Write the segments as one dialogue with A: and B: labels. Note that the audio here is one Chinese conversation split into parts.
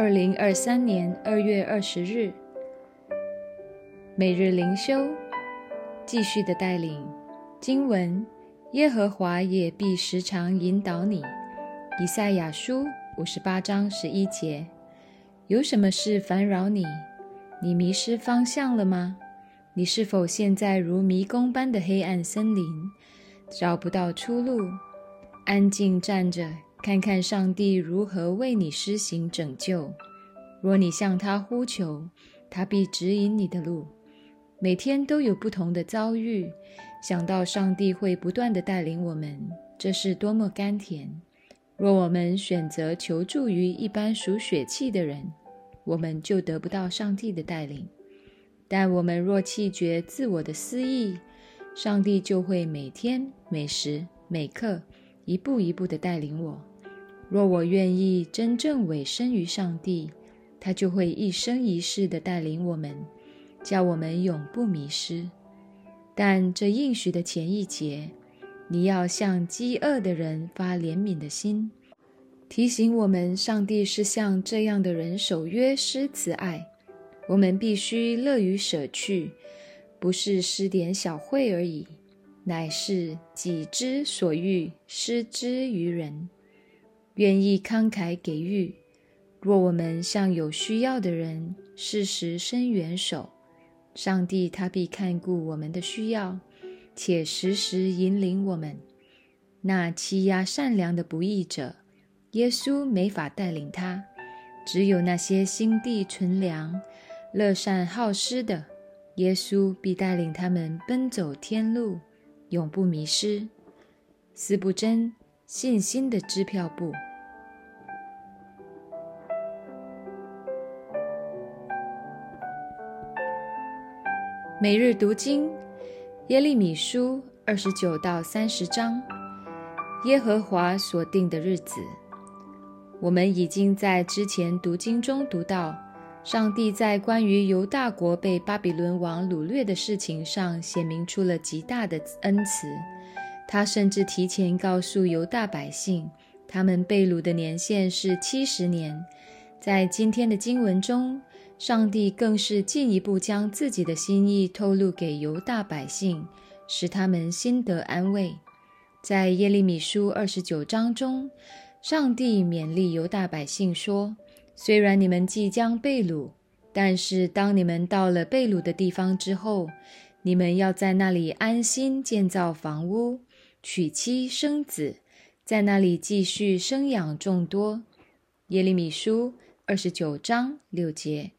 A: 二零二三年二月二十日，每日灵修，继续的带领经文。耶和华也必时常引导你。以赛亚书五十八章十一节。有什么事烦扰你？你迷失方向了吗？你是否现在如迷宫般的黑暗森林，找不到出路？安静站着。看看上帝如何为你施行拯救。若你向他呼求，他必指引你的路。每天都有不同的遭遇，想到上帝会不断的带领我们，这是多么甘甜。若我们选择求助于一般属血气的人，我们就得不到上帝的带领。但我们若弃绝自我的私意，上帝就会每天每时每刻。一步一步的带领我。若我愿意真正委身于上帝，他就会一生一世的带领我们，叫我们永不迷失。但这应许的前一节，你要向饥饿的人发怜悯的心，提醒我们，上帝是向这样的人守约施慈爱。我们必须乐于舍去，不是施点小惠而已。乃是己之所欲，施之于人，愿意慷慨给予。若我们向有需要的人适时伸援手，上帝他必看顾我们的需要，且时时引领我们。那欺压善良的不义者，耶稣没法带领他；只有那些心地纯良、乐善好施的，耶稣必带领他们奔走天路。永不迷失，四不真信心的支票簿。每日读经，耶利米书二十九到三十章，耶和华所定的日子。我们已经在之前读经中读到。上帝在关于犹大国被巴比伦王掳掠的事情上显明出了极大的恩慈。他甚至提前告诉犹大百姓，他们被掳的年限是七十年。在今天的经文中，上帝更是进一步将自己的心意透露给犹大百姓，使他们心得安慰。在耶利米书二十九章中，上帝勉励犹大百姓说。虽然你们即将被掳，但是当你们到了被掳的地方之后，你们要在那里安心建造房屋、娶妻生子，在那里继续生养众多。耶利米书二十九章六节，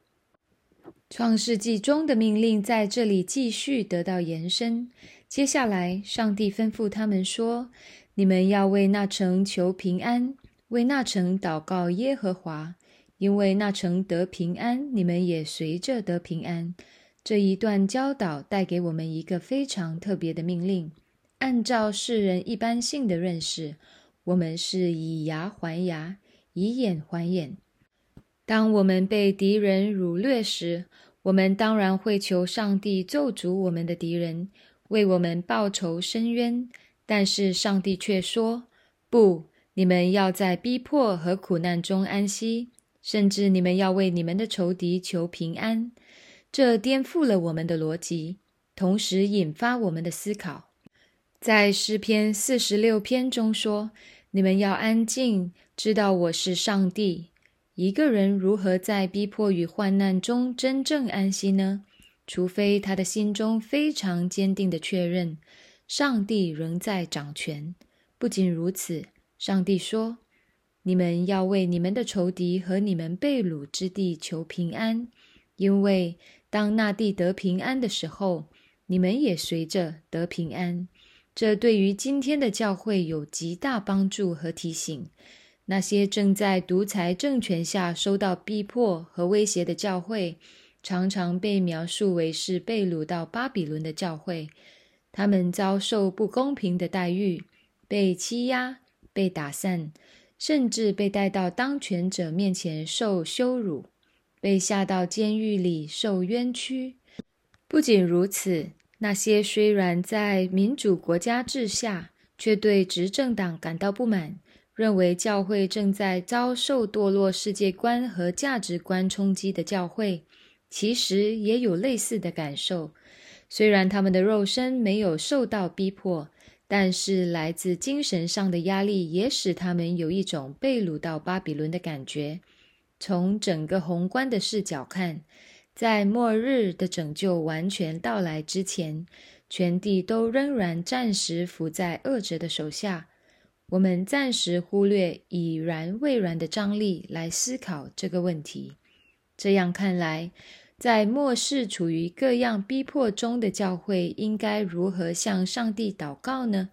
A: 创世纪中的命令在这里继续得到延伸。接下来，上帝吩咐他们说：“你们要为那城求平安，为那城祷告耶和华。”因为那城得平安，你们也随着得平安。这一段教导带给我们一个非常特别的命令。按照世人一般性的认识，我们是以牙还牙，以眼还眼。当我们被敌人掳掠时，我们当然会求上帝咒诅我们的敌人，为我们报仇伸冤。但是上帝却说：“不，你们要在逼迫和苦难中安息。”甚至你们要为你们的仇敌求平安，这颠覆了我们的逻辑，同时引发我们的思考。在诗篇四十六篇中说：“你们要安静，知道我是上帝。”一个人如何在逼迫与患难中真正安息呢？除非他的心中非常坚定的确认，上帝仍在掌权。不仅如此，上帝说。你们要为你们的仇敌和你们被掳之地求平安，因为当那地得平安的时候，你们也随着得平安。这对于今天的教会有极大帮助和提醒。那些正在独裁政权下受到逼迫和威胁的教会，常常被描述为是被掳到巴比伦的教会。他们遭受不公平的待遇，被欺压，被打散。甚至被带到当权者面前受羞辱，被下到监狱里受冤屈。不仅如此，那些虽然在民主国家治下，却对执政党感到不满，认为教会正在遭受堕落世界观和价值观冲击的教会，其实也有类似的感受。虽然他们的肉身没有受到逼迫，但是来自精神上的压力也使他们有一种被掳到巴比伦的感觉。从整个宏观的视角看，在末日的拯救完全到来之前，全地都仍然暂时伏在恶者的手下。我们暂时忽略已然未然的张力来思考这个问题。这样看来。在末世处于各样逼迫中的教会，应该如何向上帝祷告呢？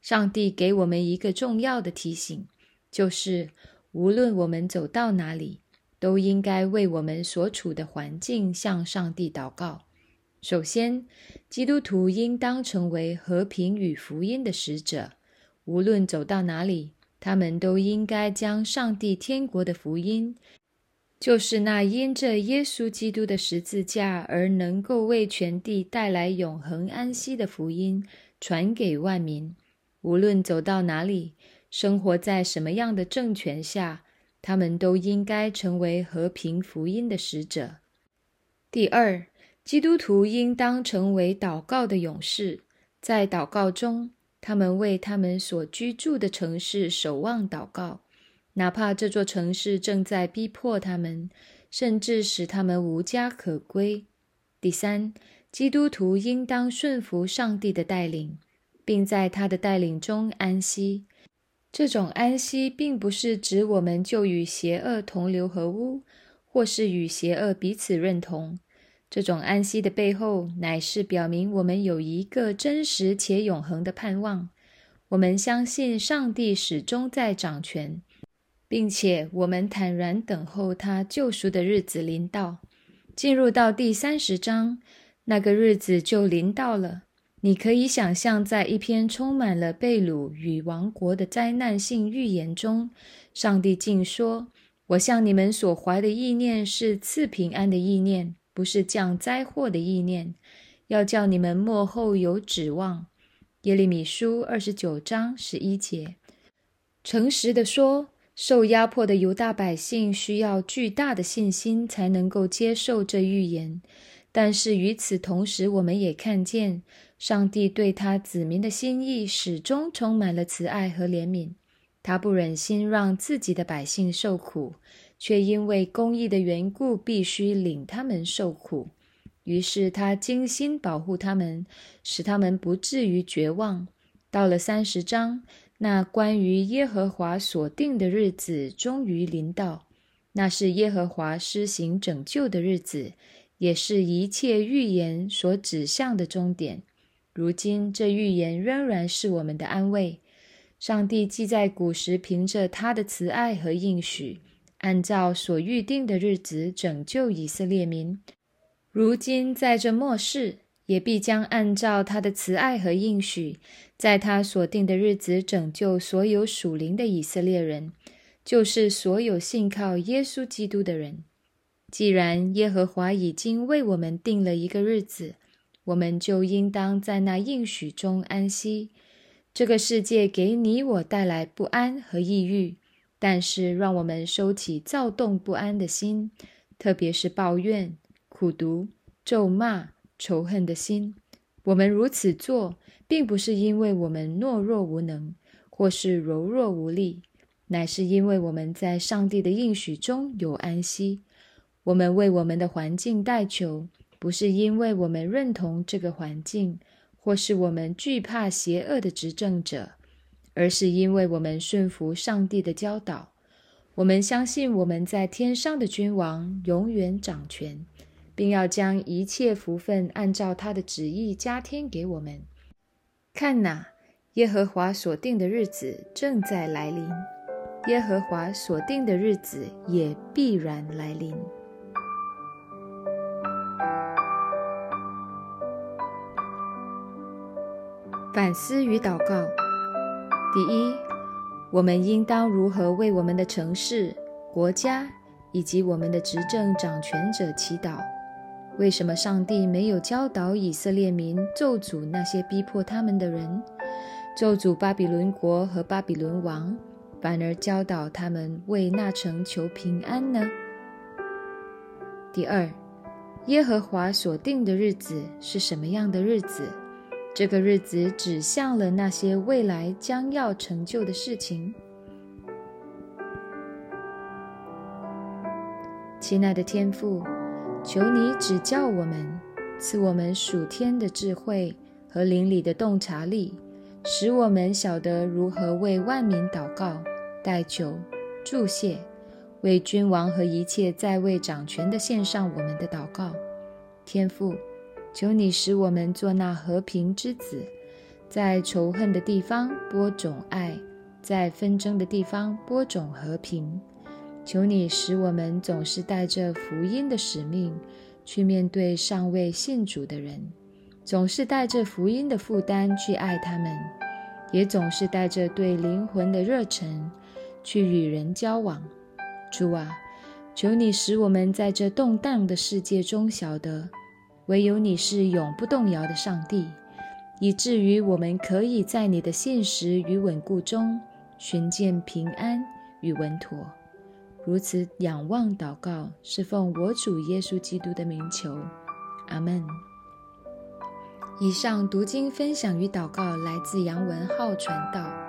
A: 上帝给我们一个重要的提醒，就是无论我们走到哪里，都应该为我们所处的环境向上帝祷告。首先，基督徒应当成为和平与福音的使者，无论走到哪里，他们都应该将上帝天国的福音。就是那因着耶稣基督的十字架而能够为全地带来永恒安息的福音传给万民，无论走到哪里，生活在什么样的政权下，他们都应该成为和平福音的使者。第二，基督徒应当成为祷告的勇士，在祷告中，他们为他们所居住的城市守望祷告。哪怕这座城市正在逼迫他们，甚至使他们无家可归。第三，基督徒应当顺服上帝的带领，并在他的带领中安息。这种安息并不是指我们就与邪恶同流合污，或是与邪恶彼此认同。这种安息的背后，乃是表明我们有一个真实且永恒的盼望。我们相信上帝始终在掌权。并且我们坦然等候他救赎的日子临到。进入到第三十章，那个日子就临到了。你可以想象，在一篇充满了被掳与亡国的灾难性预言中，上帝竟说：“我向你们所怀的意念是赐平安的意念，不是降灾祸的意念，要叫你们幕后有指望。”耶利米书二十九章十一节，诚实的说。受压迫的犹大百姓需要巨大的信心才能够接受这预言，但是与此同时，我们也看见上帝对他子民的心意始终充满了慈爱和怜悯。他不忍心让自己的百姓受苦，却因为公义的缘故必须领他们受苦，于是他精心保护他们，使他们不至于绝望。到了三十章。那关于耶和华所定的日子终于临到，那是耶和华施行拯救的日子，也是一切预言所指向的终点。如今，这预言仍然是我们的安慰。上帝既在古时凭着他的慈爱和应许，按照所预定的日子拯救以色列民，如今在这末世。也必将按照他的慈爱和应许，在他所定的日子拯救所有属灵的以色列人，就是所有信靠耶稣基督的人。既然耶和华已经为我们定了一个日子，我们就应当在那应许中安息。这个世界给你我带来不安和抑郁，但是让我们收起躁动不安的心，特别是抱怨、苦读、咒骂。仇恨的心，我们如此做，并不是因为我们懦弱无能，或是柔弱无力，乃是因为我们在上帝的应许中有安息。我们为我们的环境代求，不是因为我们认同这个环境，或是我们惧怕邪恶的执政者，而是因为我们顺服上帝的教导。我们相信我们在天上的君王永远掌权。并要将一切福分按照他的旨意加添给我们。看哪，耶和华所定的日子正在来临，耶和华所定的日子也必然来临。反思与祷告：第一，我们应当如何为我们的城市、国家以及我们的执政掌权者祈祷？为什么上帝没有教导以色列民咒诅那些逼迫他们的人，咒诅巴比伦国和巴比伦王，反而教导他们为那城求平安呢？第二，耶和华所定的日子是什么样的日子？这个日子指向了那些未来将要成就的事情。亲爱的天父，求你指教我们，赐我们属天的智慧和灵里的洞察力，使我们晓得如何为万民祷告。代求、祝谢，为君王和一切在位掌权的献上我们的祷告。天父，求你使我们做那和平之子，在仇恨的地方播种爱，在纷争的地方播种和平。求你使我们总是带着福音的使命去面对尚未信主的人，总是带着福音的负担去爱他们，也总是带着对灵魂的热忱。去与人交往，主啊，求你使我们在这动荡的世界中晓得，唯有你是永不动摇的上帝，以至于我们可以在你的现实与稳固中寻见平安与稳妥。如此仰望祷告，是奉我主耶稣基督的名求，阿门。以上读经分享与祷告来自杨文浩传道。